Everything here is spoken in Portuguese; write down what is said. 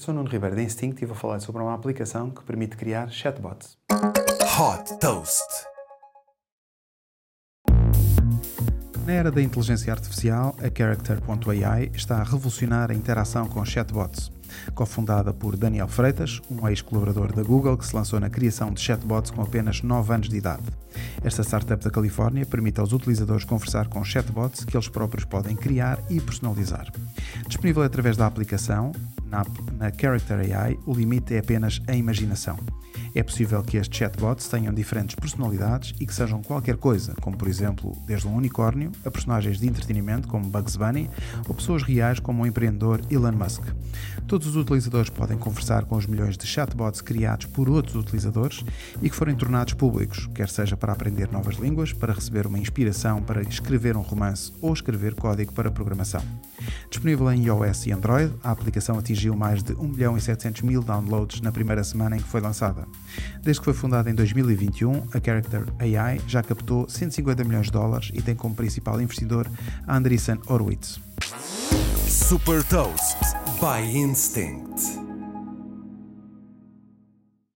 Eu sou o Nuno Ribeiro da Instinct e vou falar sobre uma aplicação que permite criar chatbots. Hot Toast. Na era da inteligência artificial, a Character.ai está a revolucionar a interação com chatbots. Cofundada por Daniel Freitas, um ex-colaborador da Google que se lançou na criação de chatbots com apenas 9 anos de idade. Esta startup da Califórnia permite aos utilizadores conversar com chatbots que eles próprios podem criar e personalizar. Disponível através da aplicação, na, na Character AI, o limite é apenas a imaginação. É possível que estes chatbots tenham diferentes personalidades e que sejam qualquer coisa, como por exemplo, desde um unicórnio a personagens de entretenimento como Bugs Bunny ou pessoas reais como o empreendedor Elon Musk. Todos os utilizadores podem conversar com os milhões de chatbots criados por outros utilizadores e que forem tornados públicos, quer seja para aprender novas línguas, para receber uma inspiração para escrever um romance ou escrever código para programação. Disponível em iOS e Android, a aplicação atingiu mais de 1 milhão e 700 mil downloads na primeira semana em que foi lançada. Desde que foi fundada em 2021, a Character AI já captou 150 milhões de dólares e tem como principal investidor Andreessen Horowitz. Super Toast by Instinct.